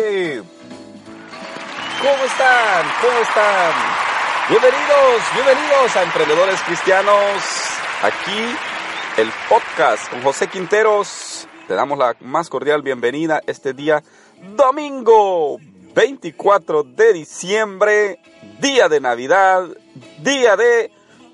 ¿Cómo están? ¿Cómo están? Bienvenidos, bienvenidos a Emprendedores Cristianos. Aquí el podcast con José Quinteros. Te damos la más cordial bienvenida este día domingo 24 de diciembre, día de Navidad, día de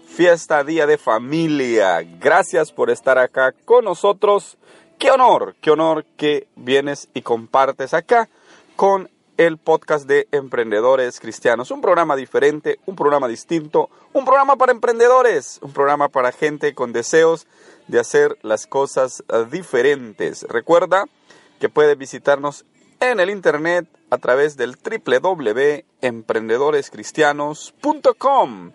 fiesta, día de familia. Gracias por estar acá con nosotros. Qué honor, qué honor que vienes y compartes acá con el podcast de Emprendedores Cristianos. Un programa diferente, un programa distinto, un programa para emprendedores, un programa para gente con deseos de hacer las cosas eh, diferentes. Recuerda que puedes visitarnos en el internet a través del www.emprendedorescristianos.com.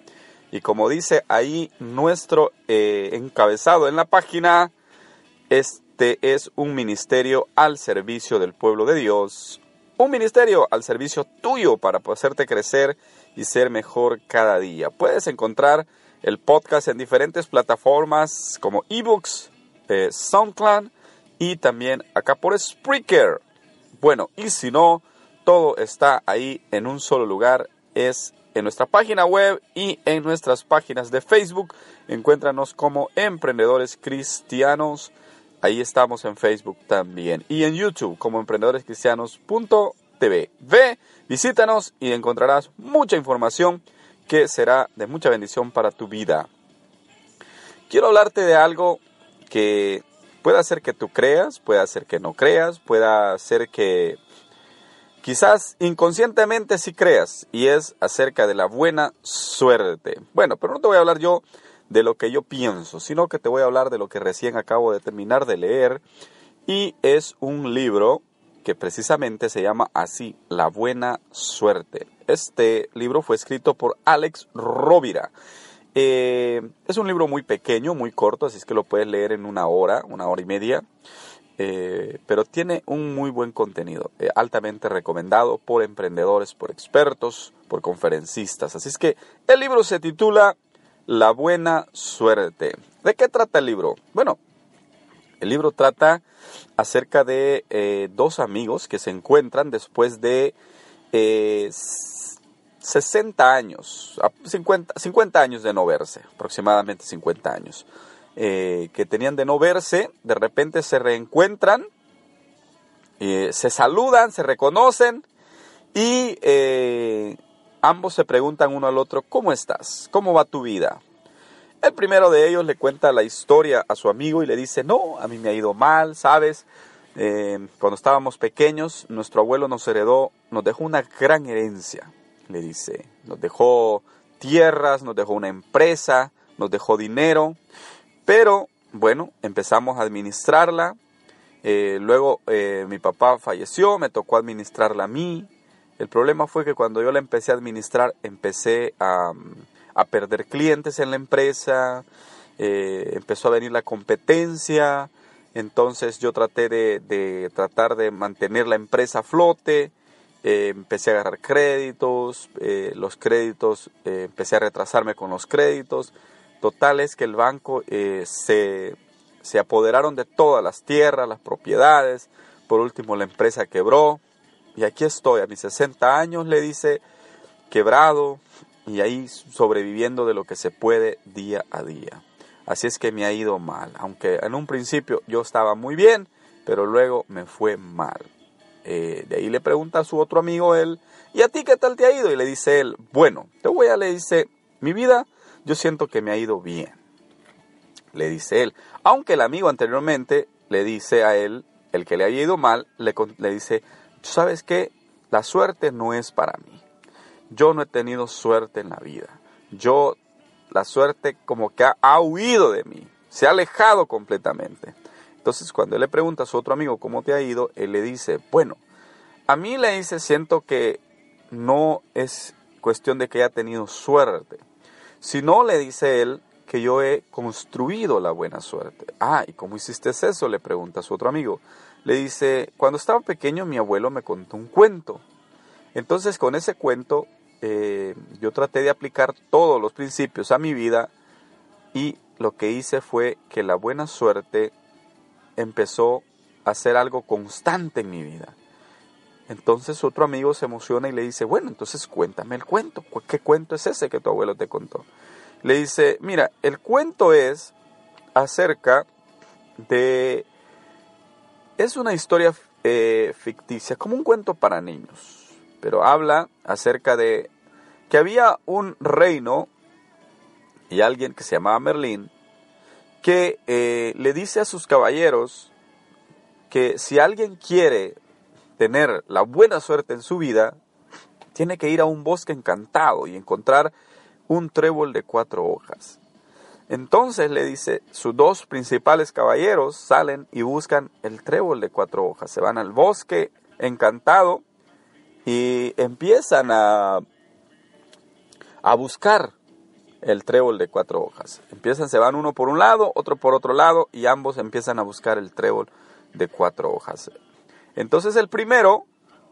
Y como dice ahí nuestro eh, encabezado en la página, este es un ministerio al servicio del pueblo de Dios, un ministerio al servicio tuyo para hacerte crecer y ser mejor cada día. Puedes encontrar el podcast en diferentes plataformas como ebooks, eh, SoundCloud y también acá por Spreaker. Bueno, y si no, todo está ahí en un solo lugar, es en nuestra página web y en nuestras páginas de Facebook. Encuéntranos como Emprendedores Cristianos. Ahí estamos en Facebook también. Y en YouTube como emprendedores.cristianos.tv. Ve, visítanos y encontrarás mucha información que será de mucha bendición para tu vida. Quiero hablarte de algo que puede hacer que tú creas, puede hacer que no creas, puede hacer que quizás inconscientemente sí creas, y es acerca de la buena suerte. Bueno, pero no te voy a hablar yo de lo que yo pienso, sino que te voy a hablar de lo que recién acabo de terminar de leer, y es un libro que precisamente se llama así, La Buena Suerte. Este libro fue escrito por Alex Rovira. Eh, es un libro muy pequeño, muy corto, así es que lo puedes leer en una hora, una hora y media. Eh, pero tiene un muy buen contenido, eh, altamente recomendado por emprendedores, por expertos, por conferencistas. Así es que el libro se titula La buena suerte. ¿De qué trata el libro? Bueno, el libro trata acerca de dos amigos que se encuentran después de 60 años, 50, 50 años de no verse, aproximadamente 50 años, eh, que tenían de no verse, de repente se reencuentran, eh, se saludan, se reconocen y eh, ambos se preguntan uno al otro, ¿cómo estás? ¿Cómo va tu vida? El primero de ellos le cuenta la historia a su amigo y le dice, no, a mí me ha ido mal, ¿sabes? cuando estábamos pequeños, nuestro abuelo nos heredó, nos dejó una gran herencia le dice, nos dejó tierras, nos dejó una empresa, nos dejó dinero, pero bueno, empezamos a administrarla. Eh, luego eh, mi papá falleció, me tocó administrarla a mí. El problema fue que cuando yo la empecé a administrar, empecé a, perder clientes en la empresa, eh, empezó a venir la competencia, entonces yo traté de, de, tratar de mantener la empresa a flote, eh, empecé a agarrar créditos, eh, los créditos, empecé a retrasarme con los créditos. Total es que el banco se, se apoderaron de todas las tierras, las propiedades. Por último, la empresa quebró. Y aquí estoy, a mis 60 años, le dice, quebrado y ahí sobreviviendo de lo que se puede día a día. Así es que me ha ido mal, aunque en un principio yo estaba muy bien, pero luego me fue mal. Eh, de ahí le pregunta a su otro amigo él, ¿y a ti qué tal te ha ido? Y le dice él, bueno, te voy a, le dice, mi vida, yo siento que me ha ido bien. Le dice él, aunque el amigo anteriormente le dice a él, el que le haya ido mal, le dice, ¿sabes qué? La suerte no es para mí. Yo no he tenido suerte en la vida. Yo, la suerte como que ha, ha huido de mí, se ha alejado completamente. Entonces cuando él le pregunta a su otro amigo cómo te ha ido, él le dice, bueno, a mí le dice, siento que no es cuestión de que haya tenido suerte, sino le dice él que yo he construido la buena suerte. Ah, ¿y cómo hiciste eso? Le pregunta a su otro amigo. Le dice, cuando estaba pequeño mi abuelo me contó un cuento. Entonces con ese cuento eh, yo traté de aplicar todos los principios a mi vida y lo que hice fue que la buena suerte empezó a ser algo constante en mi vida. Entonces otro amigo se emociona y le dice, bueno, entonces cuéntame el cuento. ¿Qué cuento es ese que tu abuelo te contó? Le dice, mira, el cuento es acerca de... Es una historia eh, ficticia, como un cuento para niños, pero habla acerca de que había un reino y alguien que se llamaba Merlín, que eh, le dice a sus caballeros que si alguien quiere tener la buena suerte en su vida, tiene que ir a un bosque encantado y encontrar un trébol de cuatro hojas. Entonces le dice, sus dos principales caballeros salen y buscan el trébol de cuatro hojas. Se van al bosque encantado y empiezan a, a buscar el trébol de cuatro hojas. Empiezan, se van uno por un lado, otro por otro lado, y ambos empiezan a buscar el trébol de cuatro hojas. Entonces el primero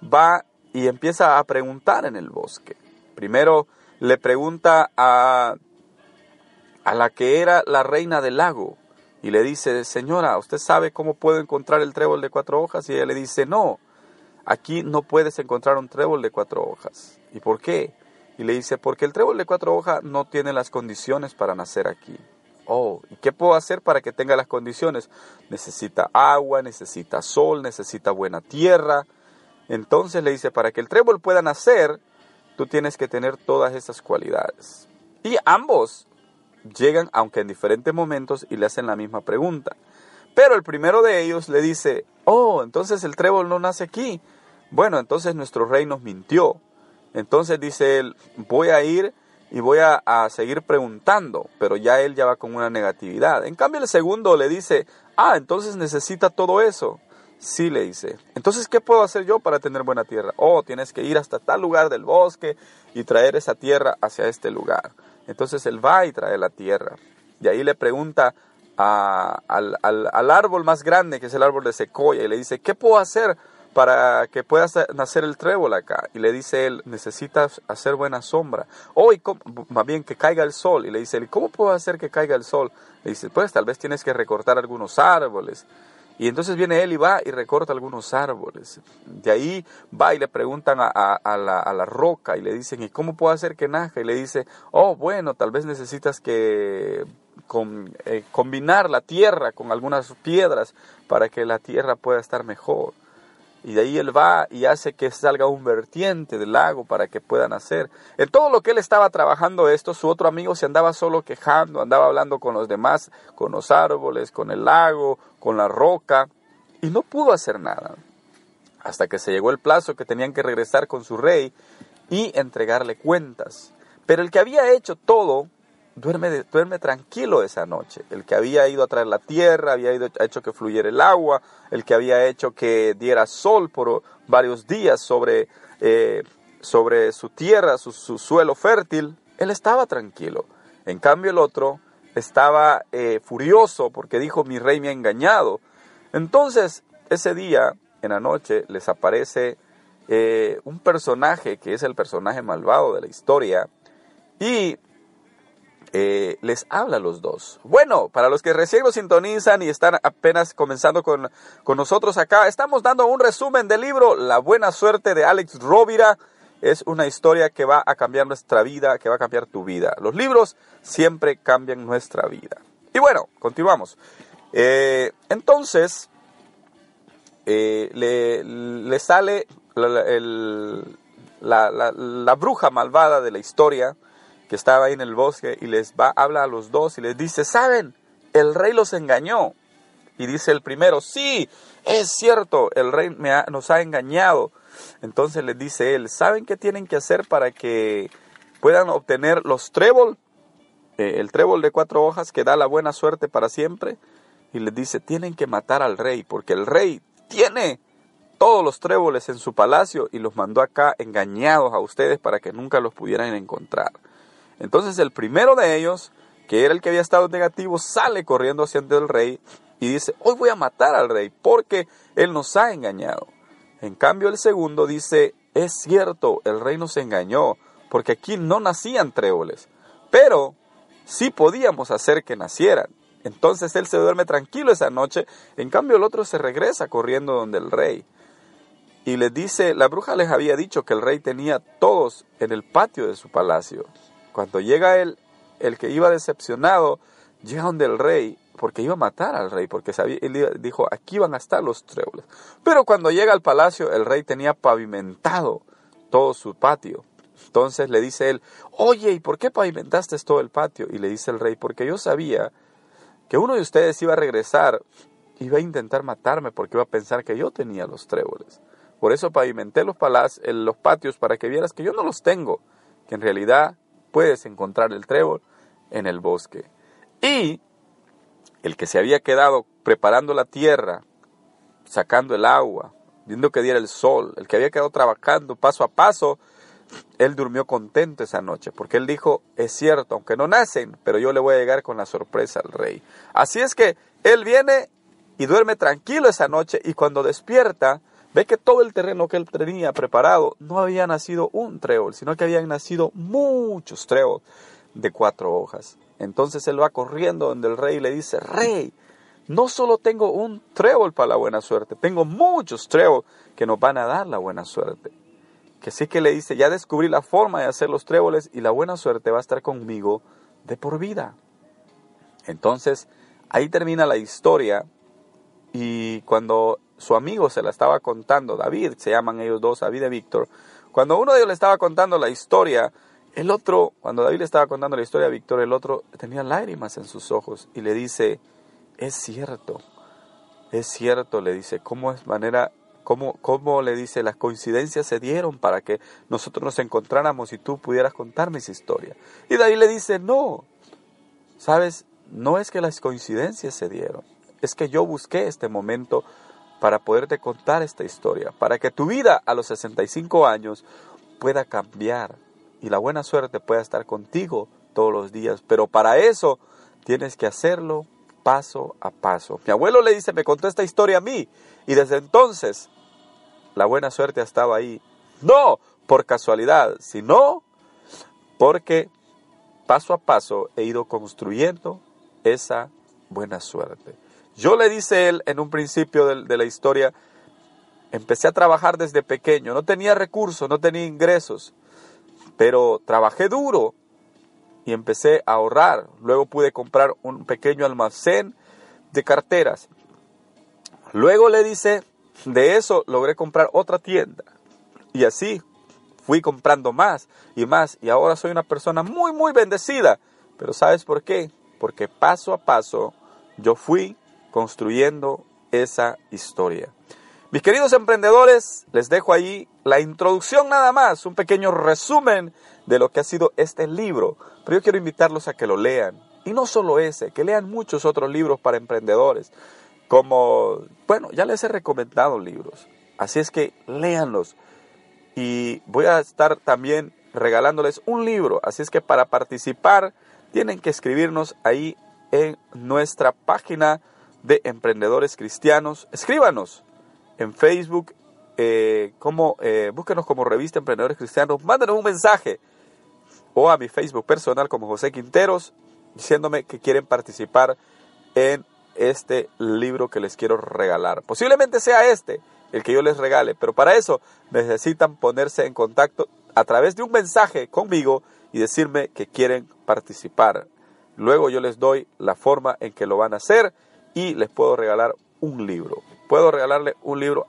va y empieza a preguntar en el bosque. Primero le pregunta a, a la que era la reina del lago y le dice, señora, ¿usted sabe cómo puedo encontrar el trébol de cuatro hojas? Y ella le dice, no, aquí no puedes encontrar un trébol de cuatro hojas. ¿Y por qué? Y le dice, porque el trébol de cuatro hojas no tiene las condiciones para nacer aquí. Oh, ¿y qué puedo hacer para que tenga las condiciones? Necesita agua, necesita sol, necesita buena tierra. Entonces le dice, para que el trébol pueda nacer, tú tienes que tener todas esas cualidades. Y ambos llegan, aunque en diferentes momentos, y le hacen la misma pregunta. Pero el primero de ellos le dice, oh, entonces el trébol no nace aquí. Bueno, entonces nuestro rey nos mintió. Entonces dice él, voy a ir y voy a, seguir preguntando, pero ya él ya va con una negatividad. En cambio el segundo le dice, ah, entonces necesita todo eso. Sí, le dice. Entonces, ¿qué puedo hacer yo para tener buena tierra? Oh, tienes que ir hasta tal lugar del bosque y traer esa tierra hacia este lugar. Entonces él va y trae la tierra. Y ahí le pregunta al, al, árbol más grande, que es el árbol de secoya, y le dice, ¿qué puedo hacer para que pueda nacer el trébol acá. Y le dice él, necesitas hacer buena sombra. O, más bien, que caiga el sol. Y le dice él, ¿cómo puedo hacer que caiga el sol? Le dice, pues tal vez tienes que recortar algunos árboles. Y entonces viene él y va y recorta algunos árboles. De ahí va y le preguntan a, la, roca y le dicen, ¿y cómo puedo hacer que naja? Y le dice, oh, bueno, tal vez necesitas que eh, combinar la tierra con algunas piedras para que la tierra pueda estar mejor y de ahí él va y hace que salga un vertiente del lago para que puedan hacer. En todo lo que él estaba trabajando esto, su otro amigo se andaba solo quejando, andaba hablando con los demás, con los árboles, con el lago, con la roca, y no pudo hacer nada. Hasta que se llegó el plazo que tenían que regresar con su rey y entregarle cuentas. Pero el que había hecho todo duerme, duerme tranquilo esa noche. El que había ido a traer la tierra, había ido, hecho que fluyera el agua, el que había hecho que diera sol por varios días sobre, eh, sobre su tierra, su, suelo fértil, él estaba tranquilo. En cambio el otro estaba eh, furioso porque dijo mi rey me ha engañado. Entonces ese día, en la noche, les aparece eh, un personaje que es el personaje malvado de la historia y eh, les habla a los dos. Bueno, para los que recién sintonizan y están apenas comenzando con, nosotros acá, estamos dando un resumen del libro La buena suerte de Alex Rovira. Es una historia que va a cambiar nuestra vida, que va a cambiar tu vida. Los libros siempre cambian nuestra vida. Y bueno, continuamos. Eh, entonces, eh, le, sale la bruja malvada de la historia, que estaba ahí en el bosque y les va, habla a los dos y les dice, ¿saben? El rey los engañó. Y dice el primero, sí, es cierto, el rey nos ha engañado. Entonces les dice él, ¿saben qué tienen que hacer para que puedan obtener los trébol? Eh, el trébol de cuatro hojas que da la buena suerte para siempre. y les dice, tienen que matar al rey, porque el rey tiene todos los tréboles en su palacio y los mandó acá engañados a ustedes para que nunca los pudieran encontrar. Entonces el primero de ellos, que era el que había estado negativo, sale corriendo hacia el rey y dice, hoy voy a matar al rey porque él nos ha engañado. En cambio el segundo dice, es cierto, el rey nos engañó, porque aquí no nacían tréboles, pero sí podíamos hacer que nacieran. Entonces él se duerme tranquilo esa noche, en cambio el otro se regresa corriendo donde el rey. Y les dice, la bruja les había dicho que el rey tenía todos en el patio de su palacio. Cuando llega él, el que iba decepcionado, llega donde el rey, porque iba a matar al rey, porque sabía, él dijo, aquí van a estar los tréboles. Pero cuando llega al palacio, el rey tenía pavimentado todo su patio. Entonces le dice él, oye, ¿y por qué pavimentaste todo el patio? Y le dice el rey, porque yo sabía que uno de ustedes iba a regresar, iba a intentar matarme porque iba a pensar que yo tenía los tréboles. Por eso pavimenté los, los patios para que vieras que yo no los tengo, que en realidad puedes encontrar el trébol en el bosque. Y el que se había quedado preparando la tierra, sacando el agua, viendo que diera el sol, el que había quedado trabajando paso a paso, él durmió contento esa noche, porque él dijo, es cierto, aunque no nacen, pero yo le voy a llegar con la sorpresa al rey. Así es que él viene y duerme tranquilo esa noche y cuando despierta, ve que todo el terreno que él tenía preparado no había nacido un trébol, sino que habían nacido muchos tréboles de cuatro hojas. Entonces él va corriendo donde el rey le dice, rey, no solo tengo un trébol para la buena suerte, tengo muchos tréboles que nos van a dar la buena suerte que sí que le dice, ya descubrí la forma de hacer los tréboles y la buena suerte va a estar conmigo de por vida. Entonces, ahí termina la historia y cuando su amigo se la estaba contando, David, se llaman ellos dos, David y Víctor, cuando uno de ellos le estaba contando la historia, el otro, cuando David le estaba contando la historia a Víctor, el otro tenía lágrimas en sus ojos y le dice, es cierto, es cierto, le dice, ¿cómo es manera ¿Cómo, le dice? Las coincidencias se dieron para que nosotros nos encontráramos y tú pudieras contarme esa historia. Y ahí le dice, no, sabes, no es que las coincidencias se dieron, es que yo busqué este momento para poderte contar esta historia, para que tu vida a los 65 años pueda cambiar y la buena suerte pueda estar contigo todos los días. Pero para eso tienes que hacerlo paso a paso. Mi abuelo le dice, me contó esta historia a mí y desde entonces la buena suerte estaba ahí. No por casualidad, sino porque paso a paso he ido construyendo esa buena suerte. Yo le dice él en un principio de, la historia, empecé a trabajar desde pequeño, no tenía recursos, no tenía ingresos, pero trabajé duro y empecé a ahorrar. Luego pude comprar un pequeño almacén de carteras. Luego le dice, de eso logré comprar otra tienda. Y así fui comprando más y más. Y ahora soy una persona muy, muy bendecida. Pero ¿sabes por qué? Porque paso a paso yo fui construyendo esa historia. Mis queridos emprendedores, les dejo ahí la introducción nada más, un pequeño resumen de lo que ha sido este libro. Pero yo quiero invitarlos a que lo lean. Y no solo ese, que lean muchos otros libros para emprendedores como, bueno, ya les he recomendado libros, así es que léanlos. Y voy a estar también regalándoles un libro, así es que para participar tienen que escribirnos ahí en nuestra página de Emprendedores Cristianos. Escríbanos en Facebook, eh, como, eh, búsquenos como revista Emprendedores Cristianos, mándenos un mensaje o a mi Facebook personal como José Quinteros diciéndome que quieren participar en este libro que les quiero regalar. Posiblemente sea este el que yo les regale, pero para eso necesitan ponerse en contacto a través de un mensaje conmigo y decirme que quieren participar. Luego yo les doy la forma en que lo van a hacer y les puedo regalar un libro. Puedo regalarle un libro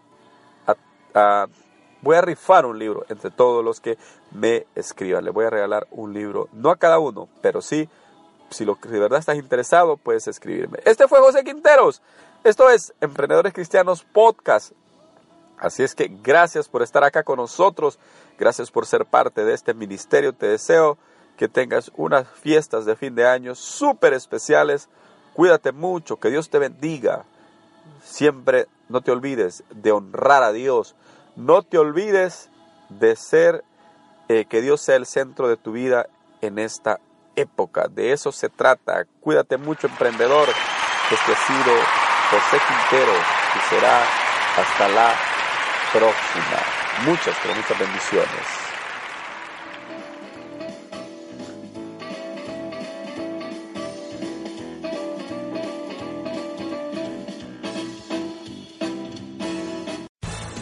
voy a rifar un libro entre todos los que me escriban. Le voy a regalar un libro, no a cada uno, pero sí si lo, de verdad estás interesado, puedes escribirme. Este fue José Quinteros. Esto es Emprendedores Cristianos Podcast. Así es que gracias por estar acá con nosotros. Gracias por ser parte de este ministerio. Te deseo que tengas unas fiestas de fin de año súper especiales. Cuídate mucho, que Dios te bendiga. Siempre no te olvides de honrar a Dios. No te olvides de ser, eh, que Dios sea el centro de tu vida en esta época. De eso se trata. Cuídate mucho, emprendedor. Este ha sido José Quintero y será hasta la próxima. Muchas, pero muchas bendiciones.